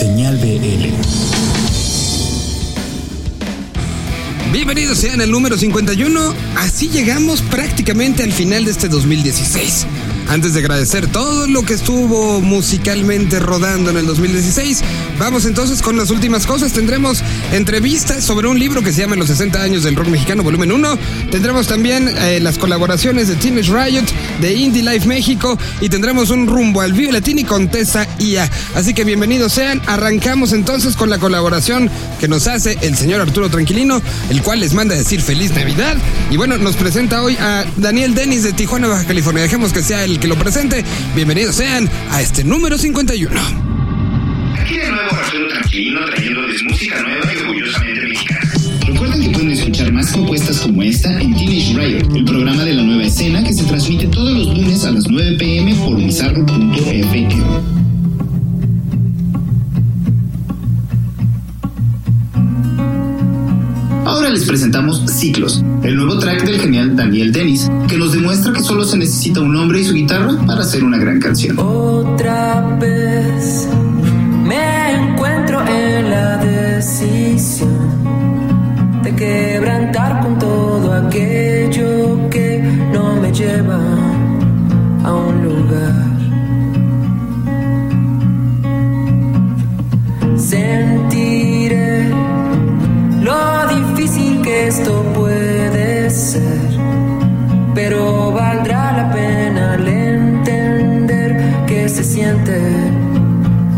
Señal BL. Bienvenidos sean al número 51. Así llegamos prácticamente al final de este 2016. Antes de agradecer todo lo que estuvo musicalmente rodando en el 2016, vamos entonces con las últimas cosas. Tendremos entrevistas sobre un libro que se llama Los 60 años del rock mexicano, volumen 1. Tendremos también eh, las colaboraciones de Teenage Riot, de Indie Life México y tendremos un rumbo al Vive Latini con Tessa IA. Así que bienvenidos sean. Arrancamos entonces con la colaboración que nos hace el señor Arturo Tranquilino, el cual les manda decir feliz Navidad. Y bueno, nos presenta hoy a Daniel Dennis de Tijuana, Baja California. Dejemos que sea el que lo presente. Bienvenidos sean a este número 51. Aquí de nuevo Arturo Tranquilino trayéndoles música nueva y orgullosamente mexicana. Recuerden que pueden escuchar más propuestas como esta en Teenage Riot, el programa de la nueva escena que se transmite todos los lunes a las 9 pm por bizarro.fm. Ahora les presentamos Ciclos, el nuevo track del genial Daniel Dennis, que nos demuestra que solo se necesita un hombre y su guitarra para hacer una gran canción. Otra vez me encuentro en la decisión de quebrantar con todo aquello que no me lleva a un lugar. Sentiré lo difícil que esto pero valdrá la pena al entender que se siente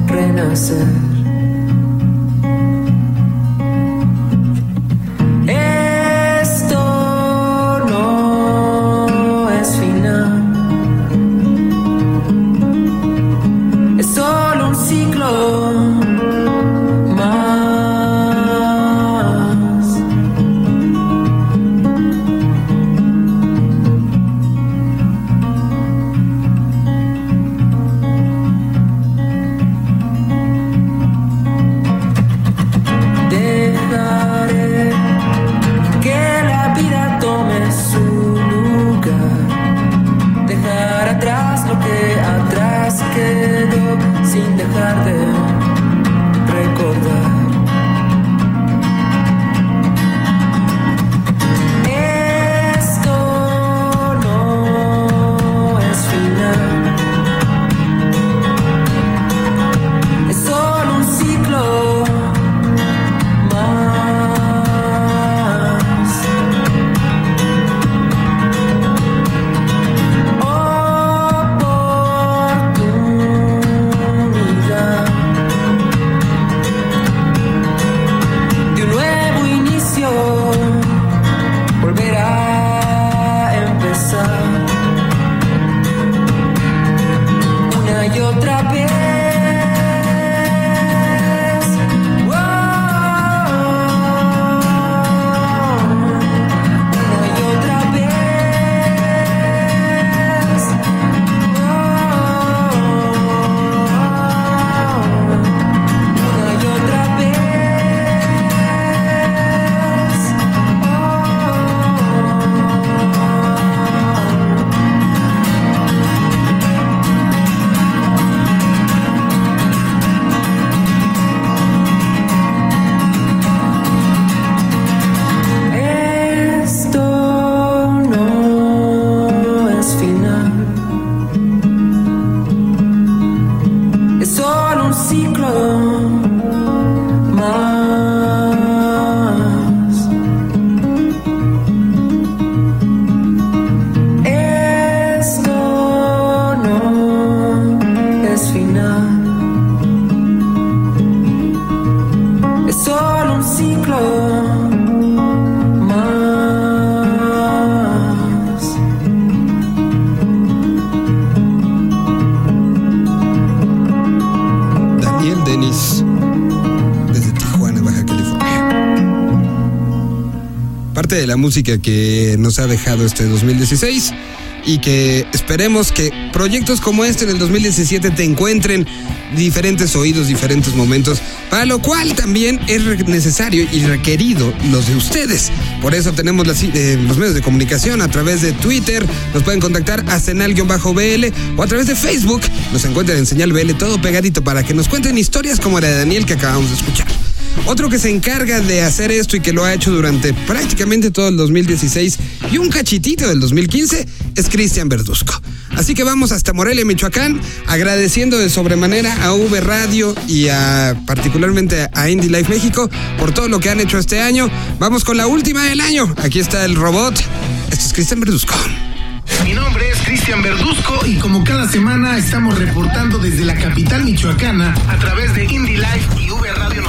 renacer. Parte de la música que nos ha dejado este 2016 y que esperemos que proyectos como este en el 2017 te encuentren diferentes oídos, diferentes momentos, para lo cual también es necesario y requerido los de ustedes. Por eso tenemos eh, los medios de comunicación a través de Twitter, nos pueden contactar a senal-bl o a través de Facebook, nos encuentran en señal BL todo pegadito para que nos cuenten historias como la de Daniel que acabamos de escuchar. Otro que se encarga de hacer esto y que lo ha hecho durante prácticamente todo el 2016 y un cachitito del 2015 es Cristian Verduzco. Así que vamos hasta Morelia, Michoacán, agradeciendo de sobremanera a V Radio y a particularmente a Indie Life México por todo lo que han hecho este año. Vamos con la última del año. Aquí está el robot. Este es Cristian Verduzco. Mi nombre es Cristian Verduzco y como cada semana estamos reportando desde la capital michoacana a través de Indie Life y V Radio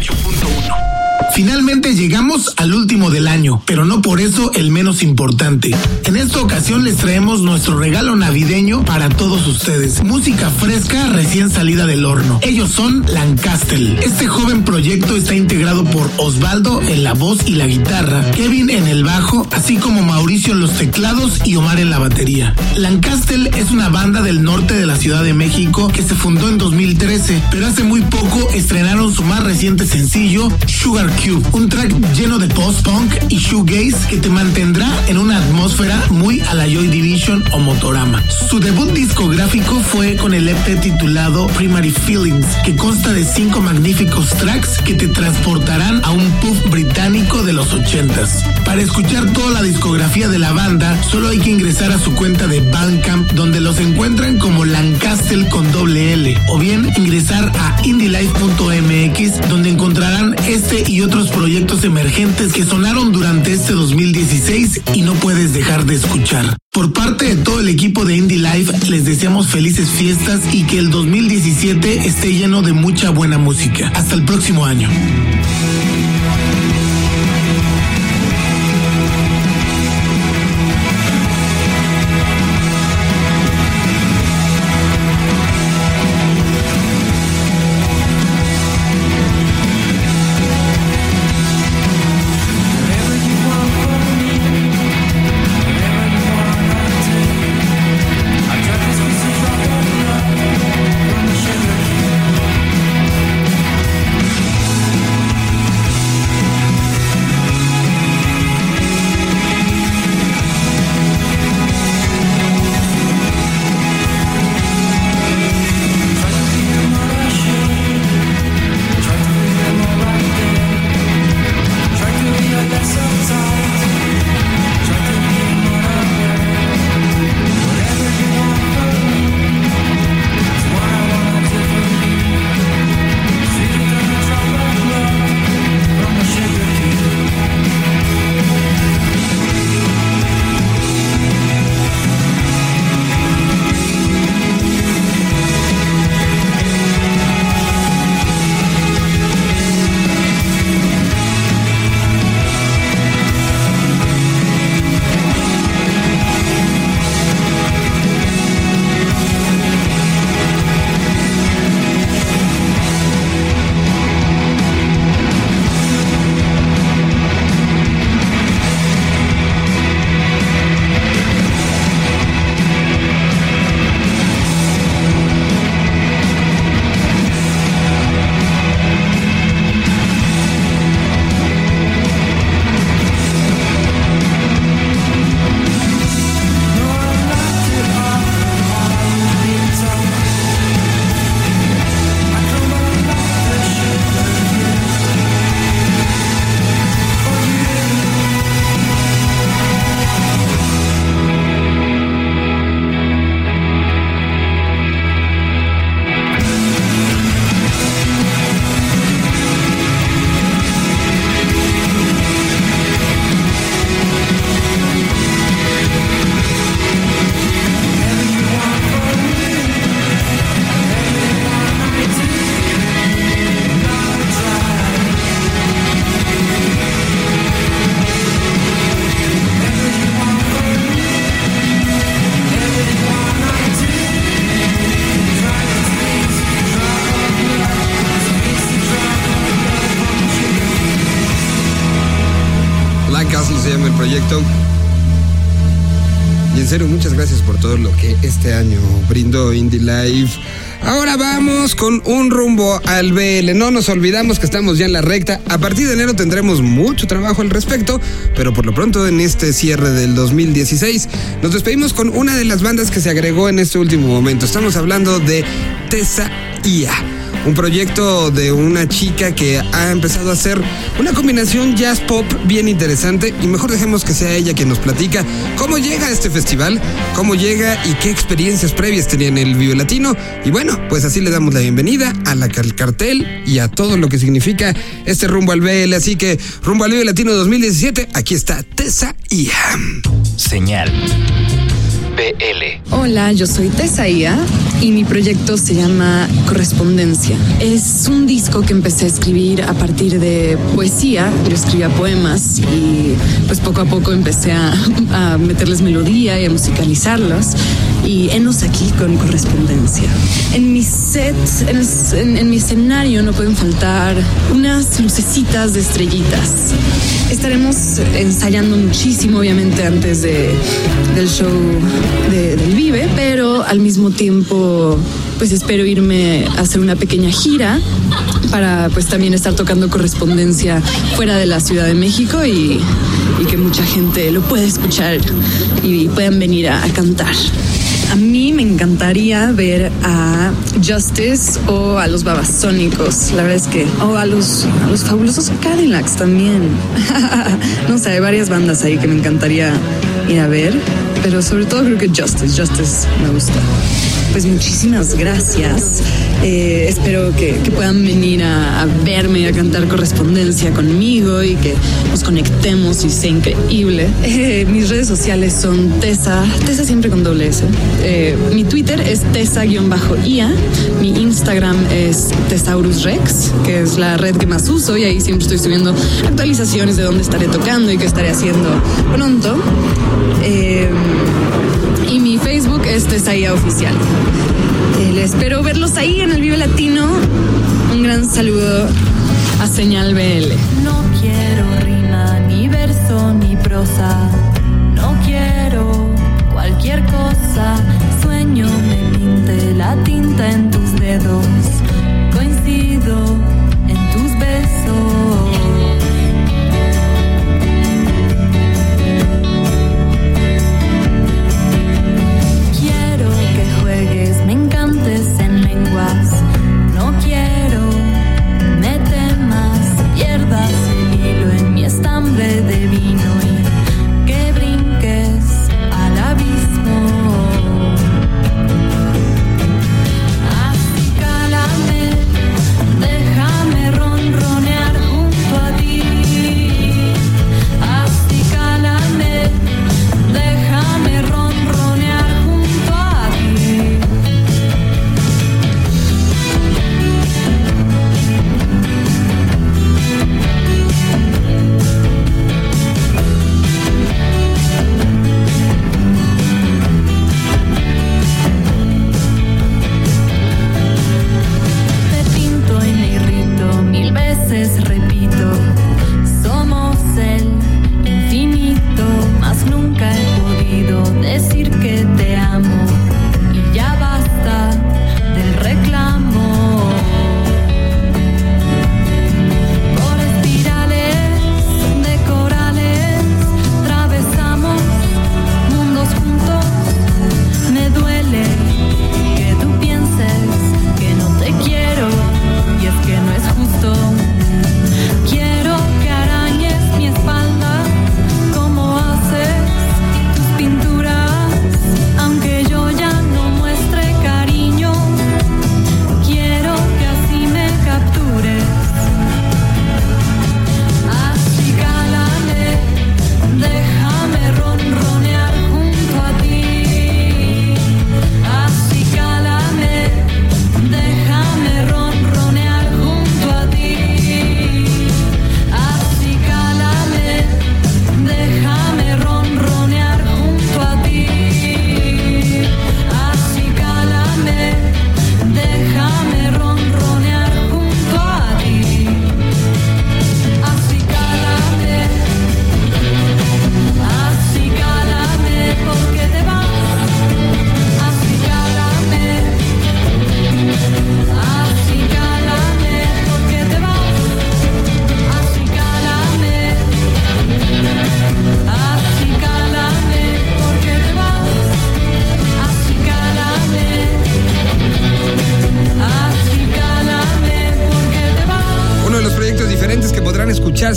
98.1. Finalmente llegamos al último del año, pero no por eso el menos importante. En esta ocasión les traemos nuestro regalo navideño para todos ustedes. Música fresca recién salida del horno. Ellos son Lancaster. Este joven proyecto está integrado por Osvaldo en la voz y la guitarra, Kevin en el bajo, así como Mauricio en los teclados y Omar en la batería. Lancaster es una banda del norte de la Ciudad de México que se fundó en 2013, pero hace muy poco estrenaron su más reciente sencillo, Sugar Cube, un track lleno de post-punk y shoegaze que te mantendrá en una atmósfera muy a la Joy Division o Motorama. Su debut discográfico fue con el EP titulado Primary Feelings, que consta de cinco magníficos tracks que te transportarán a un pub británico de los 80s. Para escuchar toda la discografía de la banda, solo hay que ingresar a su cuenta de Bandcamp, donde los encuentran como Lancaster con doble L, o bien ingresar a indylife.mx, donde encontrarán este y otros proyectos emergentes que sonaron durante este 2016 y no puedes dejar de escuchar. Por parte de todo el equipo de Indie Life, les deseamos felices fiestas y que el 2017 esté lleno de mucha buena música. Hasta el próximo año. Brindó Indie Life. Ahora vamos con un rumbo al BL. No nos olvidamos que estamos ya en la recta. A partir de enero tendremos mucho trabajo al respecto, pero por lo pronto en este cierre del 2016 nos despedimos con una de las bandas que se agregó en este último momento. Estamos hablando de Tessa Ia un proyecto de una chica que ha empezado a hacer una combinación jazz pop bien interesante y mejor dejemos que sea ella quien nos platica cómo llega a este festival, cómo llega y qué experiencias previas tenía en el Vive Latino y bueno, pues así le damos la bienvenida a la al cartel y a todo lo que significa este rumbo al BL, así que rumbo al Vive Latino 2017, aquí está Tessa Iam. Señal. Hola, yo soy Tesaía y mi proyecto se llama Correspondencia. Es un disco que empecé a escribir a partir de poesía. Yo escribía poemas y pues poco a poco empecé a, a meterles melodía y a musicalizarlos y enos aquí con correspondencia. En mi set, en, en, en, mi escenario no pueden faltar unas lucecitas de estrellitas. Estaremos ensayando muchísimo, obviamente, antes de, del show de, del Vive, pero al mismo tiempo pues espero irme a hacer una pequeña gira para pues también estar tocando correspondencia fuera de la Ciudad de México y, que mucha gente lo pueda escuchar y puedan venir a cantar. A mí me encantaría ver a Justice o a los Babasónicos, la verdad es que, o a los, a los fabulosos Cadillacs también. no sé, hay varias bandas ahí que me encantaría ir a ver, pero sobre todo creo que Justice, Justice me gusta. Pues muchísimas gracias. Eh, espero que, puedan venir a, a, verme, a cantar correspondencia conmigo y que nos conectemos y sea increíble. Eh, mis redes sociales son Tessa, Tessa siempre con doble S. Eh, mi Twitter es Tessa-IA. Mi Instagram es Tesaurus Rex, que es la red que más uso y ahí siempre estoy subiendo actualizaciones de dónde estaré tocando y qué estaré haciendo pronto. Eh, y mi Facebook es Tesaía Oficial. Eh, espero verlos ahí en el Vive Latino. Un gran saludo a Señal BL. No quiero rima, ni verso, ni prosa. No quiero cualquier cosa. Sueño me pinte la tinta en tus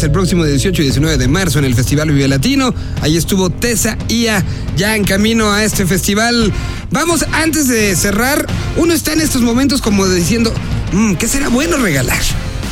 el próximo 18 y 19 de marzo en el Festival Vive Latino. Ahí estuvo Tessa Ia ya en camino a este festival. Vamos, antes de cerrar, uno está en estos momentos como diciendo, "Mm, ¿qué será bueno regalar?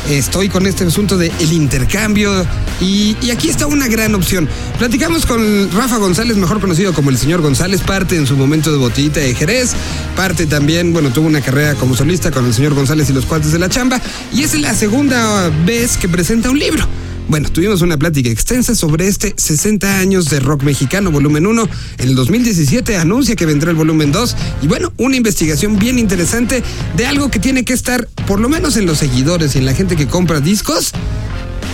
Estoy con este asunto del el intercambio y, y aquí está una gran opción. Platicamos con Rafa González, mejor conocido como el señor González, parte en su momento de botellita de Jerez, parte también, bueno, tuvo una carrera como solista con el señor González y los cuates de la chamba y es la segunda vez que presenta un libro. Bueno, tuvimos una plática extensa sobre este 60 años de rock mexicano, volumen 1. En el 2017 anuncia que vendrá el volumen 2. Y bueno, una investigación bien interesante de algo que tiene que estar, por lo menos en los seguidores y en la gente que compra discos,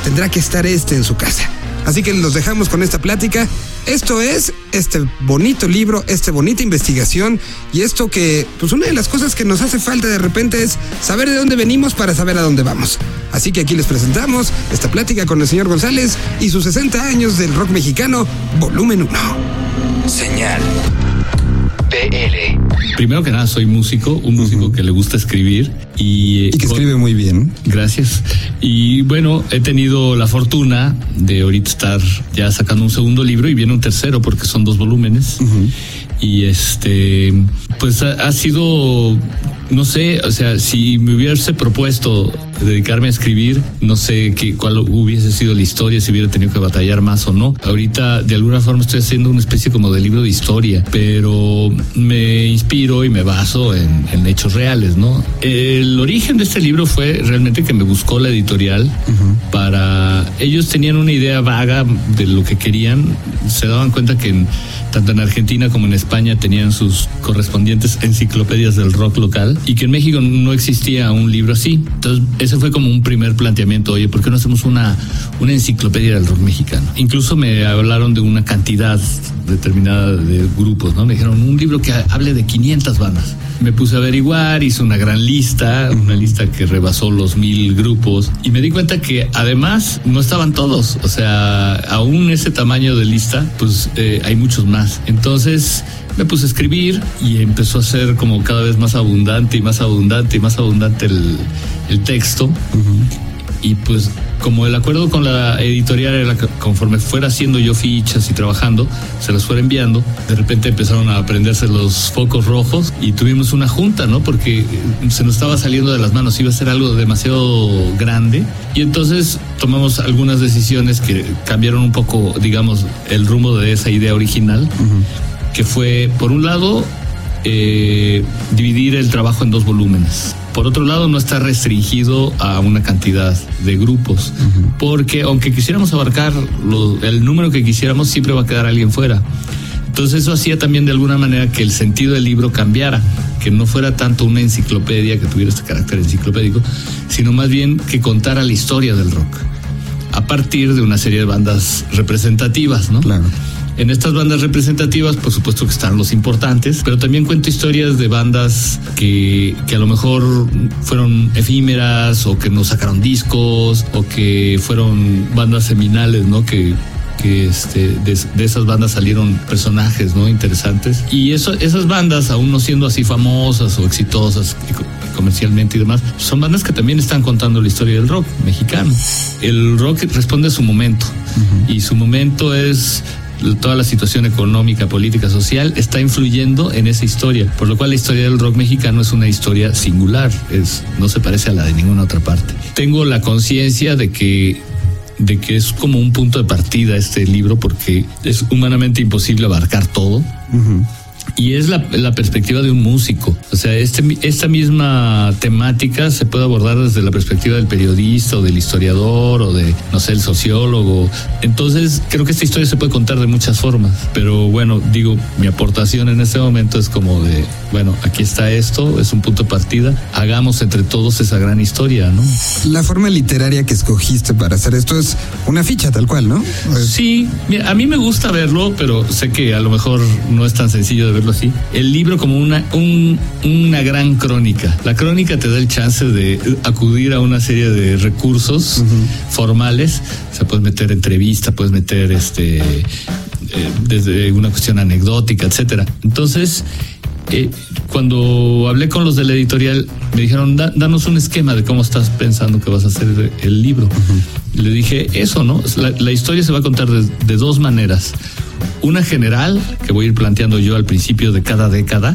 tendrá que estar este en su casa. Así que los dejamos con esta plática. Esto es este bonito libro, esta bonita investigación y esto que, pues una de las cosas que nos hace falta de repente es saber de dónde venimos para saber a dónde vamos. Así que aquí les presentamos esta plática con el señor González y sus 60 años del rock mexicano, volumen 1. Señal. PL. Primero que nada, soy músico, un músico que le gusta escribir y, Y que escribe muy bien. Gracias. Y bueno, he tenido la fortuna de ahorita estar ya sacando un segundo libro y viene un tercero porque son dos volúmenes. Y este, pues ha, ha sido, no sé, o sea, si me hubiese propuesto dedicarme a escribir, no sé qué, cuál hubiese sido la historia, si hubiera tenido que batallar más o no. Ahorita, de alguna forma, estoy haciendo una especie como de libro de historia, pero me inspiro y me baso en, en hechos reales, ¿no? El origen de este libro fue realmente que me buscó la editorial para. Ellos tenían una idea vaga de lo que querían, se daban cuenta que tanto en Argentina como en España tenían sus correspondientes enciclopedias del rock local y que en México no existía un libro así. Entonces, ese fue como un primer planteamiento, oye, ¿por qué no hacemos una, una enciclopedia del rock mexicano? Incluso me hablaron de una cantidad determinada de grupos, ¿no? Me dijeron un libro que hable de 500 bandas. Me puse a averiguar, hice una gran lista, una lista que rebasó los mil grupos y me di cuenta que además no estaban todos, o sea, aún ese tamaño de lista, pues eh, hay muchos más. Entonces me puse a escribir y empezó a ser como cada vez más abundante y más abundante y más abundante el, el texto. Y pues como el acuerdo con la editorial era que conforme fuera haciendo yo fichas y trabajando, se las fuera enviando, de repente empezaron a prenderse los focos rojos y tuvimos una junta, ¿no? Porque se nos estaba saliendo de las manos, iba a ser algo demasiado grande y entonces tomamos algunas decisiones que cambiaron un poco, digamos, el rumbo de esa idea original, que fue, por un lado, eh, dividir el trabajo en dos volúmenes. Por otro lado, no está restringido a una cantidad de grupos, porque aunque quisiéramos abarcar lo- el número que quisiéramos, siempre va a quedar alguien fuera. Entonces eso hacía también de alguna manera que el sentido del libro cambiara, que no fuera tanto una enciclopedia, que tuviera este carácter enciclopédico, sino más bien que contara la historia del rock, a partir de una serie de bandas representativas, ¿no? Claro. En estas bandas representativas, por supuesto que están los importantes, pero también cuento historias de bandas que, que a lo mejor fueron efímeras o que no sacaron discos o que fueron bandas seminales, ¿no? Que, que este, de, de esas bandas salieron personajes, ¿no? Interesantes. Y eso, esas bandas, aún no siendo así famosas o exitosas comercialmente y demás, son bandas que también están contando la historia del rock mexicano. El rock responde a su momento y su momento es toda la situación económica, política, social está influyendo en esa historia, por lo cual la historia del rock mexicano es una historia singular, es no se parece a la de ninguna otra parte. Tengo la conciencia de que de que es como un punto de partida este libro porque es humanamente imposible abarcar todo. Y es la, la perspectiva de un músico. O sea, este, esta misma temática se puede abordar desde la perspectiva del periodista o del historiador o de, no sé, el sociólogo. Entonces, creo que esta historia se puede contar de muchas formas. Pero bueno, digo, mi aportación en este momento es como de, bueno, aquí está esto, es un punto de partida. Hagamos entre todos esa gran historia, ¿no? La forma literaria que escogiste para hacer esto es una ficha tal cual, ¿no? Sí, mira, a mí me gusta verlo, pero sé que a lo mejor no es tan sencillo de verlo así. El libro como una, un- una gran crónica. La crónica te da el chance de acudir a una serie de recursos formales. O sea, puedes meter entrevista, puedes meter este eh, desde una cuestión anecdótica, etcétera. Entonces, eh, cuando hablé con los de la editorial, me dijeron, "Da- danos un esquema de cómo estás pensando que vas a hacer el libro. Y Le dije, eso, ¿no? La, la historia se va a contar de, de dos maneras. Una general, que voy a ir planteando yo al principio de cada década,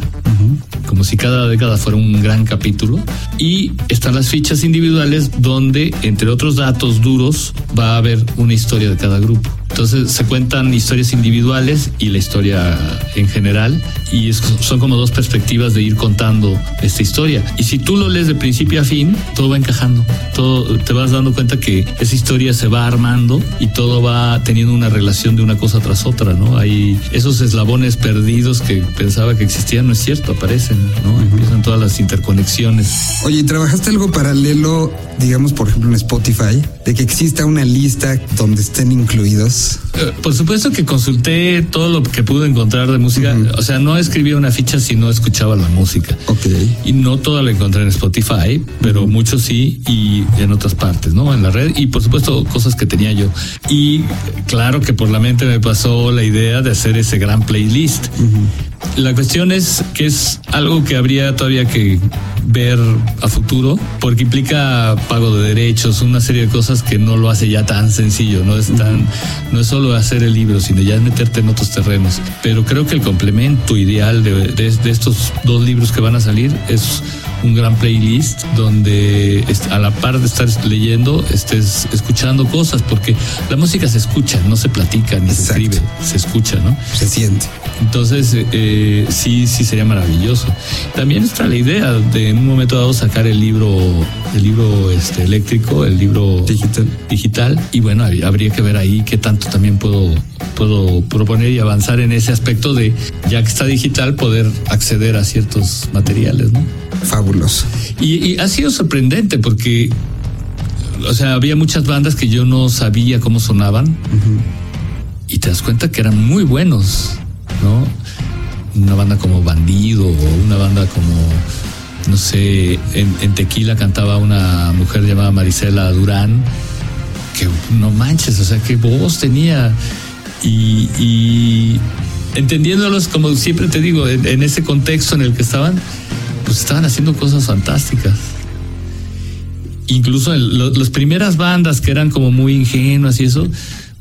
como si cada década fuera un gran capítulo. Y están las fichas individuales donde, entre otros datos duros, va a haber una historia de cada grupo. Entonces se cuentan historias individuales y la historia en general y es- son como dos perspectivas de ir contando esta historia. Y si tú lo lees de principio a fin, todo va encajando. Todo te vas dando cuenta que esa historia se va armando y todo va teniendo una relación de una cosa tras otra, ¿no? Hay esos eslabones perdidos que pensaba que existían, no es cierto, aparecen, ¿no? Empiezan todas las interconexiones. Oye, ¿y ¿trabajaste algo paralelo, digamos, por ejemplo, en Spotify, de que exista una lista donde estén incluidos? Eh, Por supuesto que consulté todo lo que pude encontrar de música. O sea, no escribía una ficha si no escuchaba la música. Ok. Y no toda la encontré en Spotify, pero mucho sí y en otras partes, ¿no? En la red y por supuesto cosas que tenía yo. Y claro que por la mente me pasó la idea de hacer ese gran playlist. La cuestión es que es algo que habría todavía que ver a futuro porque implica pago de derechos, una serie de cosas que no lo hace ya tan sencillo, no es tan no es solo hacer el libro, sino ya es meterte en otros terrenos. Pero creo que el complemento ideal de, de- de estos dos libros que van a salir es un gran playlist donde a la par de estar leyendo estés escuchando cosas porque la música se escucha, no se platica ni se Exacto. escribe, se escucha, ¿no? Se siente. Entonces, eh, sí, sí sería maravilloso. También está la idea de en un momento dado sacar el libro, el libro este, eléctrico, el libro Digital. digital. Y bueno, hab- habría que ver ahí qué tanto también puedo, puedo proponer y avanzar en ese aspecto de, ya que está digital, poder acceder a ciertos materiales, ¿no? Fabuloso. Y, y ha sido sorprendente porque, o sea, había muchas bandas que yo no sabía cómo sonaban y te das cuenta que eran muy buenos, ¿no? Una banda como Bandido o una banda como, no sé, en, en Tequila cantaba una mujer llamada Marisela Durán, que no manches, o sea, qué voz tenía. Y, y entendiéndolos, como siempre te digo, en, en ese contexto en el que estaban, pues estaban haciendo cosas fantásticas. Incluso en lo- las primeras bandas que eran como muy ingenuas y eso,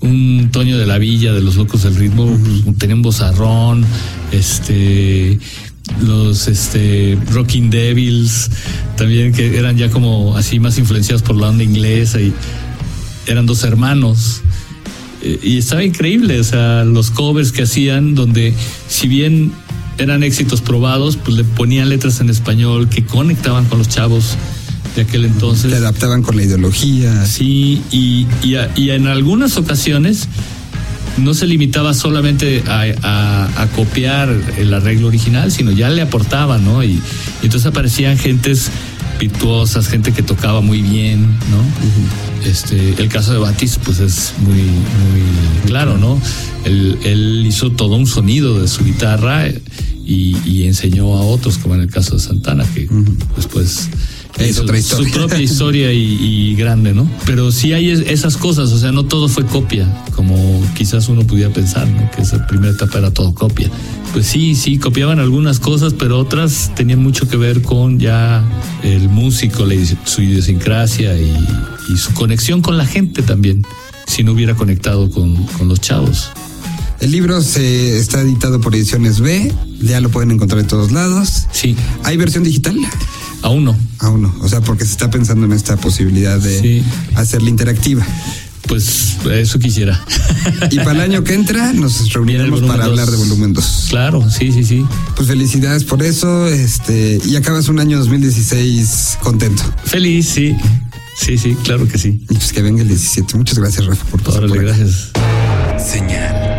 un Toño de la Villa de los Locos del Ritmo, pues, tenía un bozarrón, este los este Rocking Devils también que eran ya como así más influenciados por la onda inglesa y eran dos hermanos Eh, y estaba increíble, o sea, los covers que hacían, donde si bien eran éxitos probados, pues le ponían letras en español que conectaban con los chavos de aquel entonces. Se adaptaban con la ideología. Sí, y, y, a- y en algunas ocasiones no se limitaba solamente a, a- a copiar el arreglo original, sino ya le aportaban, ¿no? Y, y entonces aparecían gentes virtuosas, gente que tocaba muy bien, ¿no? Este, el caso de Batis, pues es muy, muy claro, ¿no? Él, él hizo todo un sonido de su guitarra eh, y, y enseñó a otros, como en el caso de Santana, que después Es hizo otra historia. su propia historia y, y grande, ¿no? Pero sí hay es- esas cosas, o sea, no todo fue copia, como quizás uno pudiera pensar, ¿no? Que esa primera etapa era todo copia. Pues sí, sí, copiaban algunas cosas, pero otras tenían mucho que ver con ya el músico, la su idiosincrasia y, y su conexión con la gente también, si no hubiera conectado con, con los chavos. El libro se está editado por Ediciones B, ya lo pueden encontrar en todos lados. Sí, ¿Hay versión digital? Aún no. Aún no, o sea, porque se está pensando en esta posibilidad de Sí. hacerla interactiva. Pues eso quisiera. Y para el año que entra nos reuniremos para dos. hablar de volumen 2. Claro, sí, sí, sí. Pues felicidades por eso, este, y acabas un año 2016 contento. Feliz, sí. Sí, sí, claro que sí. Y pues que venga el 17. Muchas gracias, Rafa, por Órale, soporte. gracias. Señal.